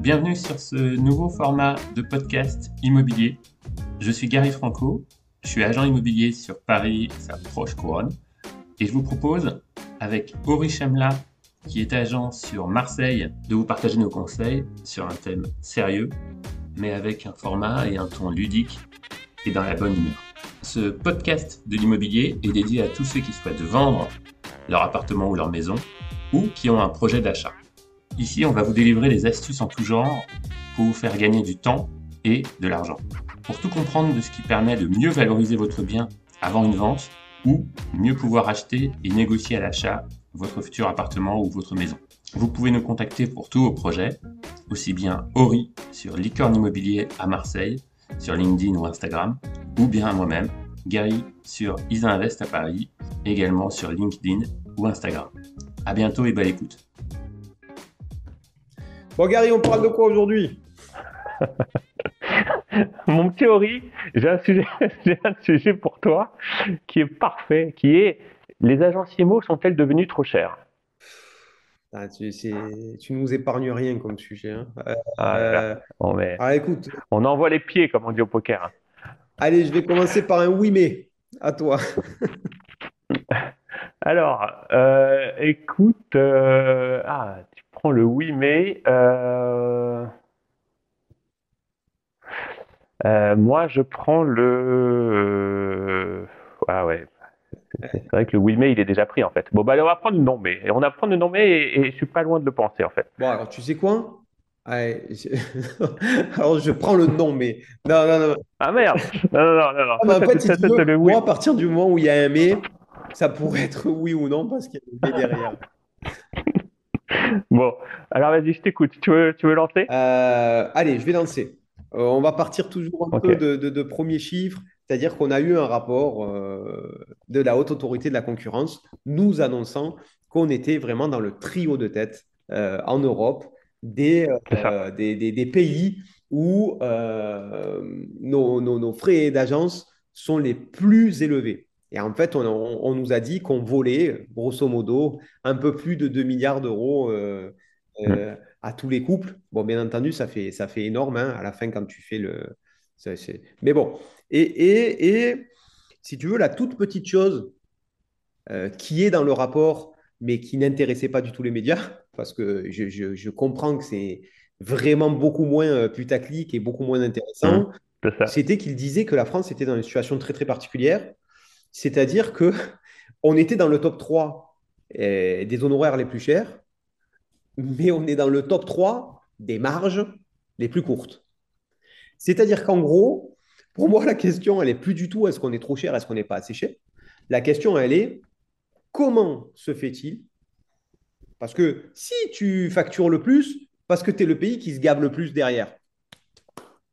Bienvenue sur ce nouveau format de podcast immobilier. Je suis Gary Franco, je suis agent immobilier sur Paris, sa proche couronne, et je vous propose, avec Ori qui est agent sur Marseille, de vous partager nos conseils sur un thème sérieux, mais avec un format et un ton ludique et dans la bonne humeur. Ce podcast de l'immobilier est dédié à tous ceux qui souhaitent vendre leur appartement ou leur maison, ou qui ont un projet d'achat. Ici, on va vous délivrer des astuces en tout genre pour vous faire gagner du temps et de l'argent. Pour tout comprendre de ce qui permet de mieux valoriser votre bien avant une vente ou mieux pouvoir acheter et négocier à l'achat votre futur appartement ou votre maison. Vous pouvez nous contacter pour tous vos projets, aussi bien Ori sur Licorne Immobilier à Marseille, sur LinkedIn ou Instagram, ou bien moi-même, Gary sur Isa Invest à Paris, également sur LinkedIn ou Instagram. À bientôt et bonne écoute. Bon Gary, on parle de quoi aujourd'hui Mon théorie, j'ai un sujet, j'ai un sujet pour toi qui est parfait, qui est les agences IMO sont-elles devenues trop chères ah, tu, tu nous épargnes rien comme sujet. Hein. Euh, ah, euh, ah, écoute, on envoie les pieds, comme on dit au poker. allez, je vais commencer par un oui mais. À toi. Alors, euh, écoute, ah, prends le oui mais. euh, euh, moi, je prends le. ah ouais. C'est vrai que le oui mais il est déjà pris en fait. Bon bah on va prendre le non mais. Et on va prendre le non mais et, et je suis pas loin de le penser en fait. Bon, alors tu sais quoi? Je- Alors je prends le non mais. Non, non, non. Ah merde! Non non non. Ah, en fait, si ça, tu c'est veux, le oui. moi, à partir du moment où il y a un mais, ça pourrait être oui ou non parce qu'il y a un mais derrière. Bon, alors vas-y, je t'écoute. Tu veux tu veux lancer? Euh, allez, je vais lancer. Euh, on va partir toujours un peu de, de, de premiers chiffres, c'est-à-dire qu'on a eu un rapport euh, de la Haute Autorité de la concurrence nous annonçant qu'on était vraiment dans le trio de tête en Europe des, C'est ça. des, des- des pays où nos, nos- nos frais d'agence sont les plus élevés. Et en fait, on, on- on nous a dit qu'on volait, grosso modo, un peu plus de 2 milliards d'euros euh, euh, à tous les couples. Bon, bien entendu, ça fait, ça fait énorme hein, à la fin quand tu fais le. Mais bon, et, et, et si tu veux, la toute petite chose euh, qui est dans le rapport, mais qui n'intéressait pas du tout les médias, parce que je, je- je comprends que c'est vraiment beaucoup moins putaclic et beaucoup moins intéressant, ça. c'était qu'il disait que la France était dans une situation très très particulière, c'est-à-dire que on était dans le top 3 euh, des honoraires les plus chers, mais on est dans le top 3 des marges les plus courtes. C'est-à-dire qu'en gros, pour moi, la question, elle est plus du tout est-ce qu'on est trop cher, est-ce qu'on n'est pas assez cher? La question, elle est comment se fait-il? Parce que si tu factures le plus, parce que tu es le pays qui se gave le plus derrière,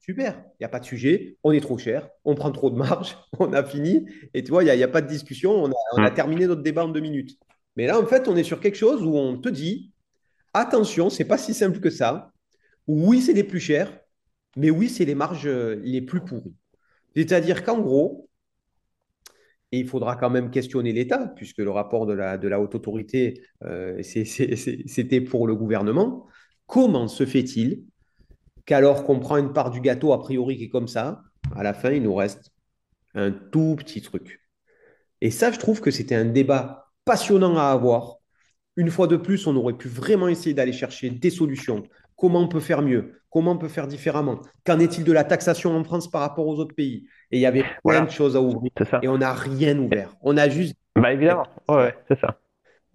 super, il n'y a pas de sujet, on est trop cher, on prend trop de marge, on a fini, et tu vois, il n'y a, il y a pas de discussion, on a, on a terminé notre débat en deux minutes. Mais là, en fait, on est sur quelque chose où on te dit, attention, c'est pas si simple que ça. Oui, c'est les plus chers, mais oui, c'est les marges euh, les plus pourries. C'est-à-dire qu'en gros, et il faudra quand même questionner l'État, puisque le rapport de la, de la haute autorité, euh, c'était pour le gouvernement. Comment se fait-il qu'alors qu'on prend une part du gâteau a priori qui est comme ça, à la fin, il nous reste un tout petit truc. Et ça, je trouve que c'était un débat passionnant à avoir. Une fois de plus, on aurait pu vraiment essayer d'aller chercher des solutions. Comment on peut faire mieux? Comment on peut faire différemment? Qu'en est-il de la taxation en France par rapport aux autres pays? Et il y avait plein Voilà. de choses à ouvrir. Et on n'a rien ouvert. On a juste. Bah évidemment, ouais, ouais, c'est ça.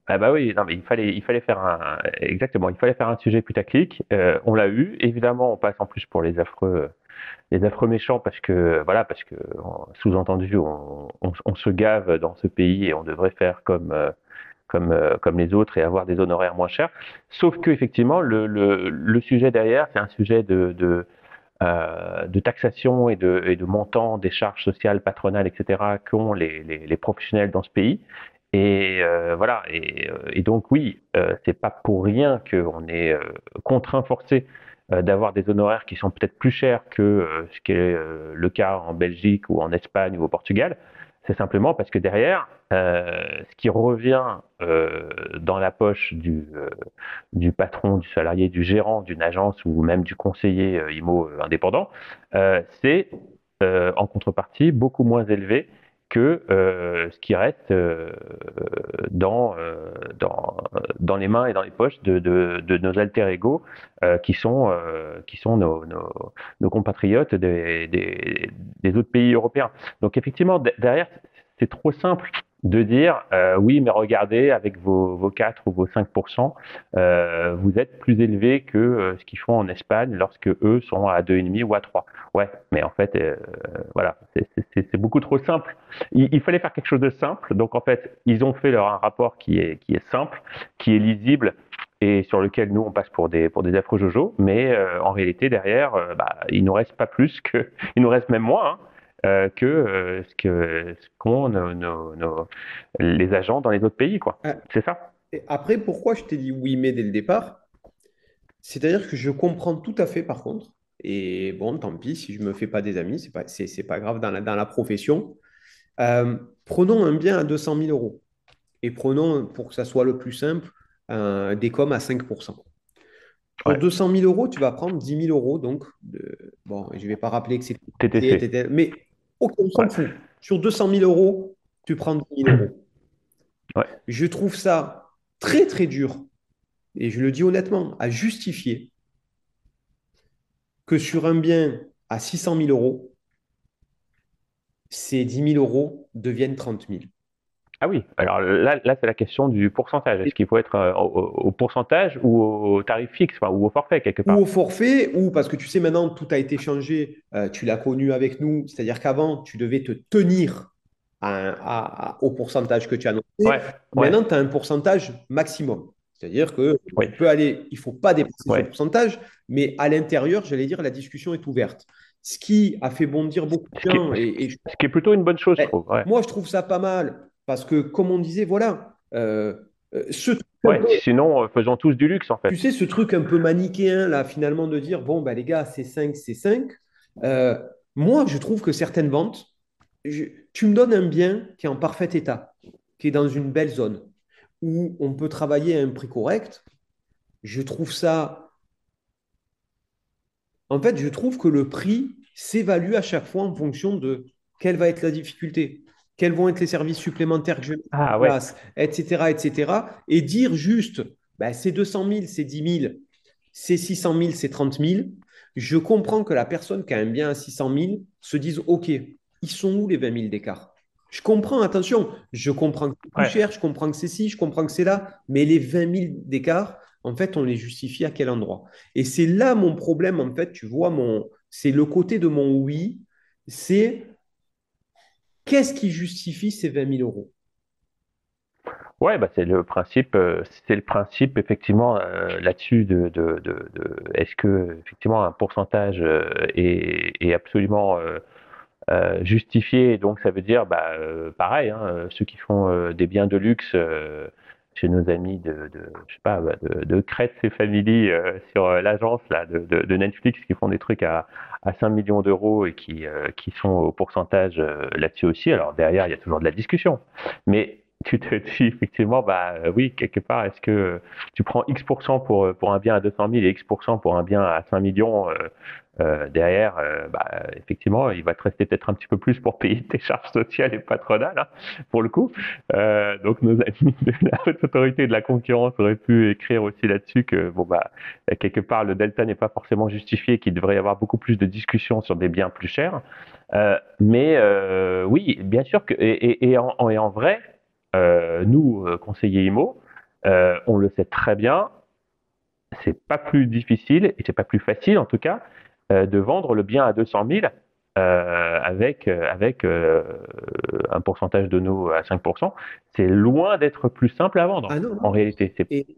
Ah bah oui, non mais il fallait, il fallait faire un, exactement, il fallait faire un sujet putaclic. Euh, on l'a eu. Évidemment, on passe en plus pour les affreux, les affreux méchants parce que voilà, parce que en- sous-entendu, on, on, on se gave dans ce pays et on devrait faire comme, euh, comme, euh, comme les autres et avoir des honoraires moins chers. Sauf que effectivement, le, le, le sujet derrière, c'est un sujet de, de euh, de taxation et de, et de montant des charges sociales, patronales, etc., qu'ont les, les, les professionnels dans ce pays. Et euh, voilà. Euh, et donc oui, euh, c'est pas pour rien qu'on est euh, contraint, forcé d'avoir des honoraires qui sont peut-être plus chers que ce qui est le cas en Belgique ou en Espagne ou au Portugal. C'est simplement parce que derrière, ce qui revient dans la poche du, du patron, du salarié, du gérant d'une agence ou même du conseiller IMO indépendant, c'est en contrepartie beaucoup moins élevé que euh, ce qui reste euh, dans, euh, dans, dans, les mains et dans les poches de, de, de nos alter ego qui sont, qui sont nos, nos, nos compatriotes des, des, des, autres pays européens. Donc effectivement, derrière, c'est trop simple de dire euh, oui, mais regardez, avec vos, vos 4 ou vos 5%, euh, vous êtes plus élevé que euh, ce qu'ils font en Espagne lorsque eux sont à 2,5 ou à 3. Ouais, mais en fait, euh, voilà, c'est beaucoup trop simple. Il, il, fallait faire quelque chose de simple. Donc en fait, ils ont fait leur un rapport qui est, qui est simple, qui est lisible et sur lequel nous on passe pour des pour des affreux jojo, mais en réalité derrière, bah, il nous reste pas plus que, il nous reste même moins. Hein, euh, que euh, ce que qu'ont nos, les agents dans les autres pays, quoi. Ah. C'est ça. Et après, pourquoi je t'ai dit oui, mais dès le départ? C'est-à-dire que je comprends tout à fait, par contre. Et bon, tant pis, si je me fais pas des amis, c'est pas, c'est, pas grave dans la, dans la profession. Euh, prenons un bien à 200 000 euros et prenons, pour que ça soit le plus simple, un décom à 5%. Pour 200 000 euros, tu vas prendre 10 000 euros. Donc, de... bon, je ne vais pas rappeler que c'est TTC. Mais Ok, on s'en fout. Sur 200 000 euros, tu prends 10 000 euros. Je trouve ça très, très dur, et je le dis honnêtement, à justifier que sur un bien à 600 000 euros, ces 10 000 euros deviennent 30 000. Ah oui, alors là, là c'est la question du pourcentage. Est-ce qu'il faut être euh, au, pourcentage ou au tarif fixe, ou au forfait quelque part? Ou au forfait, ou parce que tu sais maintenant tout a été changé, euh, tu l'as connu avec nous, c'est-à-dire qu'avant tu devais te tenir au pourcentage que tu as noté. Maintenant tu as un pourcentage maximum. C'est-à-dire que peut aller, il ne faut pas dépasser ce pourcentage, mais à l'intérieur, j'allais dire, la discussion est ouverte. Ce qui a fait bondir beaucoup de gens. Et, Ce qui est plutôt une bonne chose, je trouve. Moi, je trouve ça pas mal parce que, comme on disait, voilà, euh, euh, ce sinon, euh, faisons tous du luxe, en fait. Tu sais, ce truc un peu manichéen, là, finalement, de dire, bon, bah, les gars, c'est 5, c'est 5. moi, je trouve que certaines ventes, tu me donnes un bien qui est en parfait état, qui est dans une belle zone, où on peut travailler à un prix correct. Je trouve ça. En fait, je trouve que le prix s'évalue à chaque fois en fonction de quelle va être la difficulté quels vont être les services supplémentaires que je mets en ah, place, etc., etc. Et dire juste, bah, c'est 200 000, c'est 10 000, c'est 600 000, c'est 30 000. Je comprends que la personne qui a un bien à 600 000 se dise, OK, ils sont où les 20 000 d'écart? Je comprends, attention, je comprends que c'est plus cher, je comprends que c'est ci, je comprends que c'est là, mais les 20 000 d'écart, en fait, on les justifie à quel endroit? Et c'est là mon problème, en fait, tu vois, mon, c'est le côté de mon oui, c'est Qu'est-ce qui justifie ces 20 000 euros? Ouais, bah c'est le principe, euh, c'est le principe effectivement euh, là-dessus de, est-ce que effectivement un pourcentage euh, est, est, absolument justifié? Donc ça veut dire, bah pareil, hein, ceux qui font des biens de luxe chez nos amis de, de je sais pas, bah, de, de Crête et Family sur l'agence là de, de, Netflix qui font des trucs à, à 5 millions d'euros et qui, euh, qui sont au pourcentage euh, là-dessus aussi. Alors derrière, il y a toujours de la discussion. Mais tu te dis effectivement, bah euh, oui, quelque part, est-ce que tu prends X% pour, pour un bien à 200 000 et X% pour un bien à 5 millions euh, derrière, euh, bah, effectivement, il va te rester peut-être un petit peu plus pour payer tes charges sociales et patronales, hein, pour le coup. Euh, donc, nos amis de la haute autorité de la concurrence auraient pu écrire aussi là-dessus que, bon, bah, quelque part, le delta n'est pas forcément justifié, qu'il devrait y avoir beaucoup plus de discussions sur des biens plus chers. Euh, mais oui, bien sûr que, et, et, et, en, et en, vrai, nous, conseillers IMO, on le sait très bien, c'est pas plus difficile et c'est pas plus facile en tout cas euh, de vendre le bien à 200 000 euh, avec, euh, avec un pourcentage de nous à 5%, c'est loin d'être plus simple à vendre. Ah en réalité,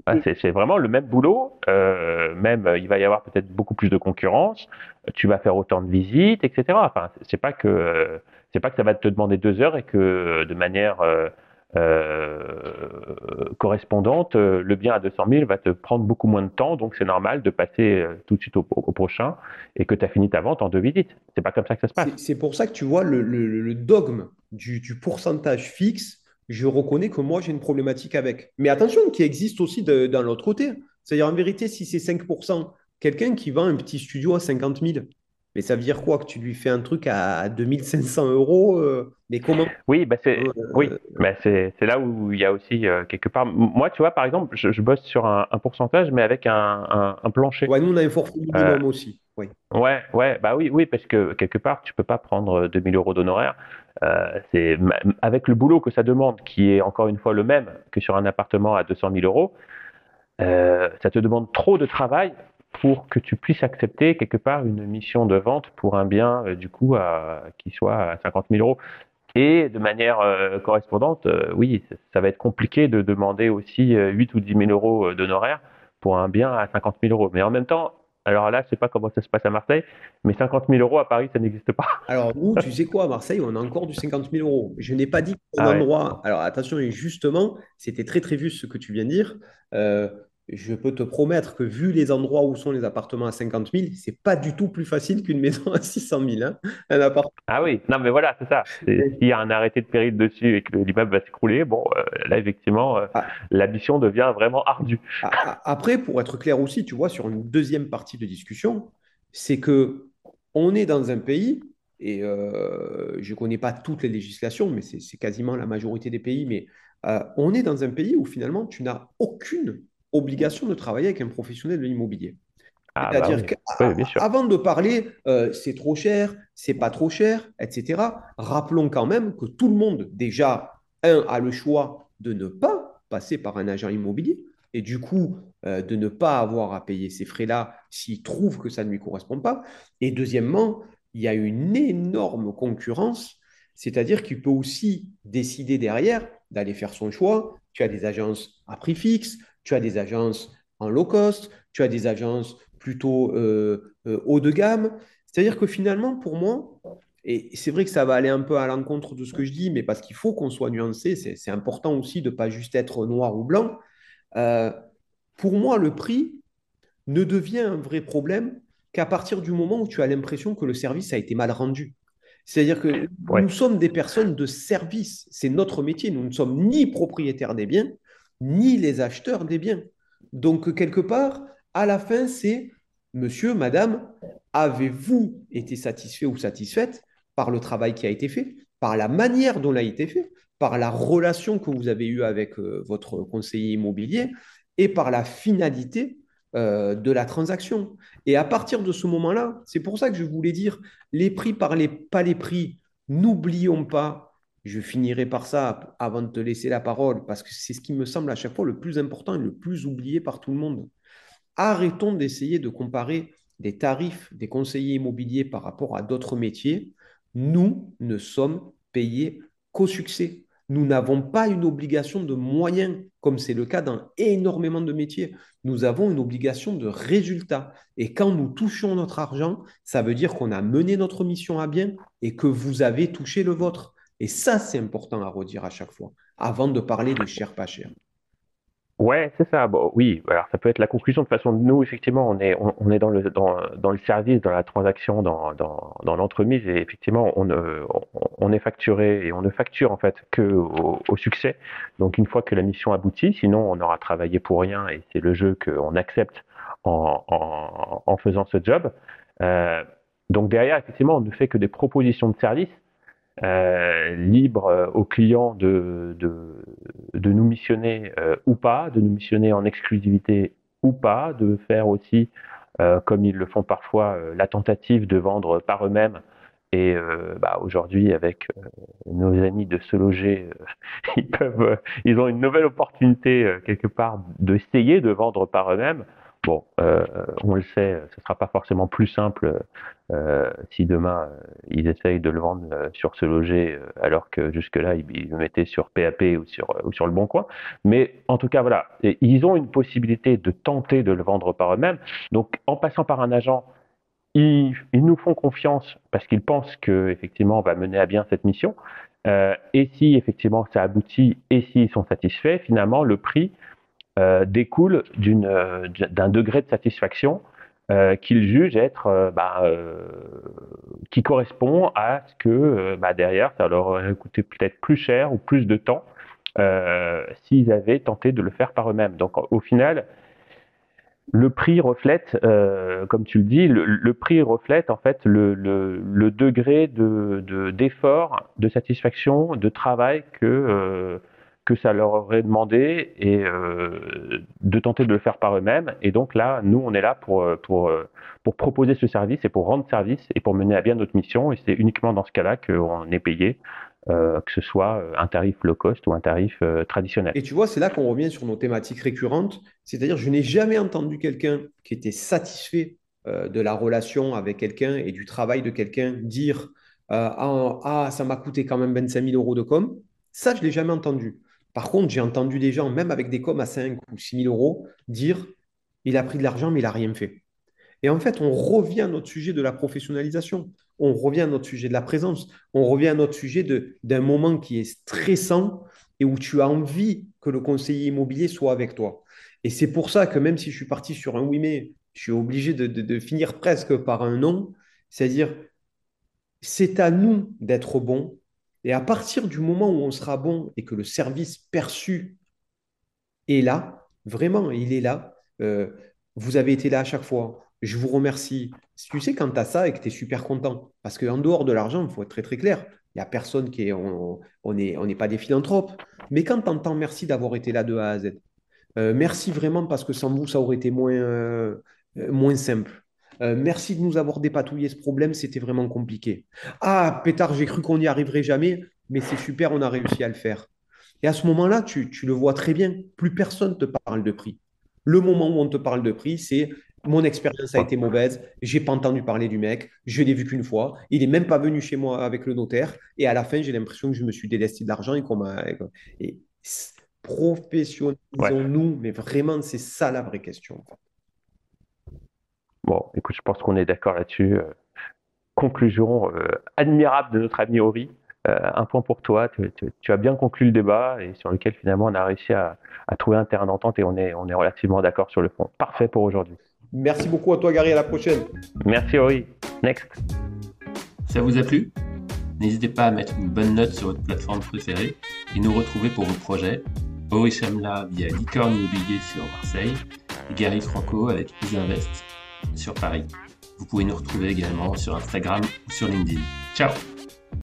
ah, c'est vraiment le même boulot. même, il va y avoir peut-être beaucoup plus de concurrence. Tu vas faire autant de visites, etc. Enfin, c'est pas que c'est pas que ça va te demander deux heures et que de manière correspondante, le bien à 200 000 va te prendre beaucoup moins de temps, donc c'est normal de passer tout de suite au, prochain et que tu as fini ta vente en deux visites. C'est pas comme ça que ça se passe. C'est pour ça que tu vois le, dogme du, pourcentage fixe, je reconnais que moi j'ai une problématique avec. Mais attention, qui existe aussi dans l'autre côté. C'est-à-dire en vérité, si c'est 5%, quelqu'un qui vend un petit studio à 50 000, mais ça veut dire quoi Que tu lui fais un truc à 2500 euros euh, Mais comment Oui, bah c'est euh, oui, bah c'est là où il y a aussi euh, quelque part. Moi, tu vois, par exemple, je, bosse sur un, pourcentage, mais avec un, un, plancher. Ouais, nous on a un forfait minimum aussi. Oui. Ouais, ouais, bah oui, oui, parce que quelque part, tu peux pas prendre 2000 euros d'honoraires. c'est avec le boulot que ça demande, qui est encore une fois le même que sur un appartement à 200 000 euros. ça te demande trop de travail pour que tu puisses accepter quelque part une mission de vente pour un bien euh, du coup à, qui soit à 50 000 euros. Et de manière euh, correspondante, euh, oui, ça va être compliqué de demander aussi 8 ou 10 000 euros d'honoraires pour un bien à 50 000 euros. Mais en même temps, alors là, je sais pas comment ça se passe à Marseille, mais 50 000 euros à Paris, ça n'existe pas. Alors nous, tu sais quoi, à Marseille, on a encore du 50 000 euros. Je n'ai pas dit un ah endroit. Alors attention, et justement, c'était très très juste ce que tu viens de dire je peux te promettre que vu les endroits où sont les appartements à 50 000, c'est pas du tout plus facile qu'une maison à 600 000. Hein, un appartement. Ah oui, non mais voilà, c'est ça. S'il y a un arrêté de péril dessus et que l'immeuble va s'écrouler, bon, euh, là effectivement, euh, ah. la mission devient vraiment ardue. Ah, ah, après, pour être clair aussi, tu vois, sur une deuxième partie de discussion, c'est que on est dans un pays et euh, je ne connais pas toutes les législations, mais c'est quasiment la majorité des pays, mais on est dans un pays où finalement tu n'as aucune obligation de travailler avec un professionnel de l'immobilier. Ah, bah C'est-à-dire qu'avant de parler, euh, c'est trop cher, c'est pas trop cher, etc., rappelons quand même que tout le monde, déjà, un, a le choix de ne pas passer par un agent immobilier et du coup, euh, de ne pas avoir à payer ces frais-là s'il trouve que ça ne lui correspond pas. Et deuxièmement, il y a une énorme concurrence, c'est-à-dire qu'il peut aussi décider derrière d'aller faire son choix. Tu as des agences à prix fixe, tu as des agences en low cost, tu as des agences plutôt euh, euh, haut de gamme. C'est-à-dire que finalement, pour moi, et c'est vrai que ça va aller un peu à l'encontre de ce que je dis, mais parce qu'il faut qu'on soit nuancé, c'est important aussi de ne pas juste être noir ou blanc. Euh, pour moi, le prix ne devient un vrai problème qu'à partir du moment où tu as l'impression que le service a été mal rendu. C'est-à-dire que nous sommes des personnes de service, c'est notre métier, nous ne sommes ni propriétaires des biens, ni les acheteurs des biens. Donc, quelque part, à la fin, c'est Monsieur, Madame, avez-vous été satisfait ou satisfaite par le travail qui a été fait, par la manière dont il a été fait, par la relation que vous avez eue avec euh, votre conseiller immobilier et par la finalité euh, de la transaction? Et à partir de ce moment-là, c'est pour ça que je voulais dire, les prix par les, pas les prix, n'oublions pas je finirai par ça avant de te laisser la parole, parce que c'est ce qui me semble à chaque fois le plus important et le plus oublié par tout le monde. Arrêtons d'essayer de comparer des tarifs des conseillers immobiliers par rapport à d'autres métiers. Nous ne sommes payés qu'au succès. Nous n'avons pas une obligation de moyens, comme c'est le cas dans énormément de métiers. Nous avons une obligation de résultat. Et quand nous touchons notre argent, ça veut dire qu'on a mené notre mission à bien et que vous avez touché le vôtre. Et ça, c'est important à redire à chaque fois, avant de parler de cher, pas cher. Ouais, c'est ça. Bon, oui, alors ça peut être la conclusion. De toute façon, nous, effectivement, on est, on, est dans, le, dans, dans, le service, dans la transaction, dans, dans, dans l'entremise, et effectivement, on, on, est facturé et on ne facture en fait que au, succès. Donc, une fois que la mission aboutit, sinon, on aura travaillé pour rien, et c'est le jeu qu'on accepte en, en, en, faisant ce job. Euh, donc derrière, effectivement, on ne fait que des propositions de service euh, libre euh, aux clients de, de, nous missionner euh, ou pas, de nous missionner en exclusivité ou pas, de faire aussi, comme ils le font parfois, la tentative de vendre par eux-mêmes. Et bah, aujourd'hui, avec nos amis de se loger, ils peuvent, ils ont une nouvelle opportunité quelque part d'essayer de vendre par eux-mêmes. Bon, euh, on le sait, ce ne sera pas forcément plus simple euh, si demain euh, ils essayent de le vendre sur ce loger alors que jusque-là ils, le mettaient sur PAP ou sur, ou sur le bon coin. Mais en tout cas, voilà, ils ont une possibilité de tenter de le vendre par eux-mêmes. Donc en passant par un agent, ils, nous font confiance parce qu'ils pensent qu'effectivement on va mener à bien cette mission. et si effectivement ça aboutit et s'ils sont satisfaits, finalement le prix découle d'un degré de satisfaction qu'ils jugent être bah, qui correspond à ce que bah, derrière ça leur aurait coûté peut-être plus cher ou plus de temps s'ils avaient tenté de le faire par eux-mêmes. Donc au final, le prix reflète, euh, comme tu le dis, le, prix reflète en fait le, degré de, d'effort, de, satisfaction, de travail que, euh, que ça leur aurait demandé et euh, de tenter de le faire par eux-mêmes. Et donc là, nous, on est là pour, pour, pour proposer ce service et pour rendre service et pour mener à bien notre mission. Et c'est uniquement dans ce cas-là qu'on est payé euh, que ce soit euh, un tarif low cost ou un tarif euh, traditionnel. Et tu vois, c'est là qu'on revient sur nos thématiques récurrentes. C'est-à-dire, je n'ai jamais entendu quelqu'un qui était satisfait de la relation avec quelqu'un et du travail de quelqu'un dire ah, ah, ça m'a coûté quand même 25 000 euros de com. Ça, je ne l'ai jamais entendu. Par contre, j'ai entendu des gens, même avec des coms à 5 ou 6 000 euros, dire il a pris de l'argent, mais il n'a rien fait. Et en fait, on revient à notre sujet de la professionnalisation on revient à notre sujet de la présence, on revient à notre sujet d'un moment qui est stressant et où tu as envie que le conseiller immobilier soit avec toi. Et c'est pour ça que même si je suis parti sur un oui mais, je suis obligé de, finir presque par un non, c'est-à-dire c'est à nous d'être bon. Et à partir du moment où on sera bon et que le service perçu est là, vraiment, il est là, euh, vous avez été là à chaque fois, je vous remercie. Tu sais, quand tu as ça et que tu es super content, parce qu'en dehors de l'argent, il faut être très très clair, il n'y a personne qui est. On n'est on pas des philanthropes. Mais quand tu entends merci d'avoir été là de A à Z, euh, merci vraiment parce que sans vous, ça aurait été moins, euh, moins simple. Merci de nous avoir dépatouillé ce problème, c'était vraiment compliqué. Ah, pétard, j'ai cru qu'on n'y arriverait jamais, mais c'est super, on a réussi à le faire. Et à ce moment-là, tu, tu le vois très bien, plus personne ne te parle de prix. Le moment où on te parle de prix, c'est mon expérience a été mauvaise, j'ai pas entendu parler du mec, je l'ai vu qu'une fois, il est même pas venu chez moi avec le notaire, et à la fin, j'ai l'impression que je me suis délesté de l'argent et qu'on m'a. Et professionnalisons-nous, mais vraiment, c'est ça la vraie question. Bon, écoute, je pense qu'on est d'accord là-dessus. Euh, conclusion euh, admirable de notre ami Ori. Euh, un point pour toi, tu, as bien conclu le débat et sur lequel finalement on a réussi à, trouver un terrain d'entente et on est, on est relativement d'accord sur le fond. Parfait pour aujourd'hui. Merci beaucoup à toi, Gary. À la prochaine. Merci, Ori. Next. Ça vous a plu? N'hésitez pas à mettre une bonne note sur votre plateforme préférée et nous retrouver pour vos projets. Ori Chamla via Licorne Immobilier sur Marseille et Gary Franco avec Isinvest sur Paris. Vous pouvez nous retrouver également sur Instagram ou sur LinkedIn. Ciao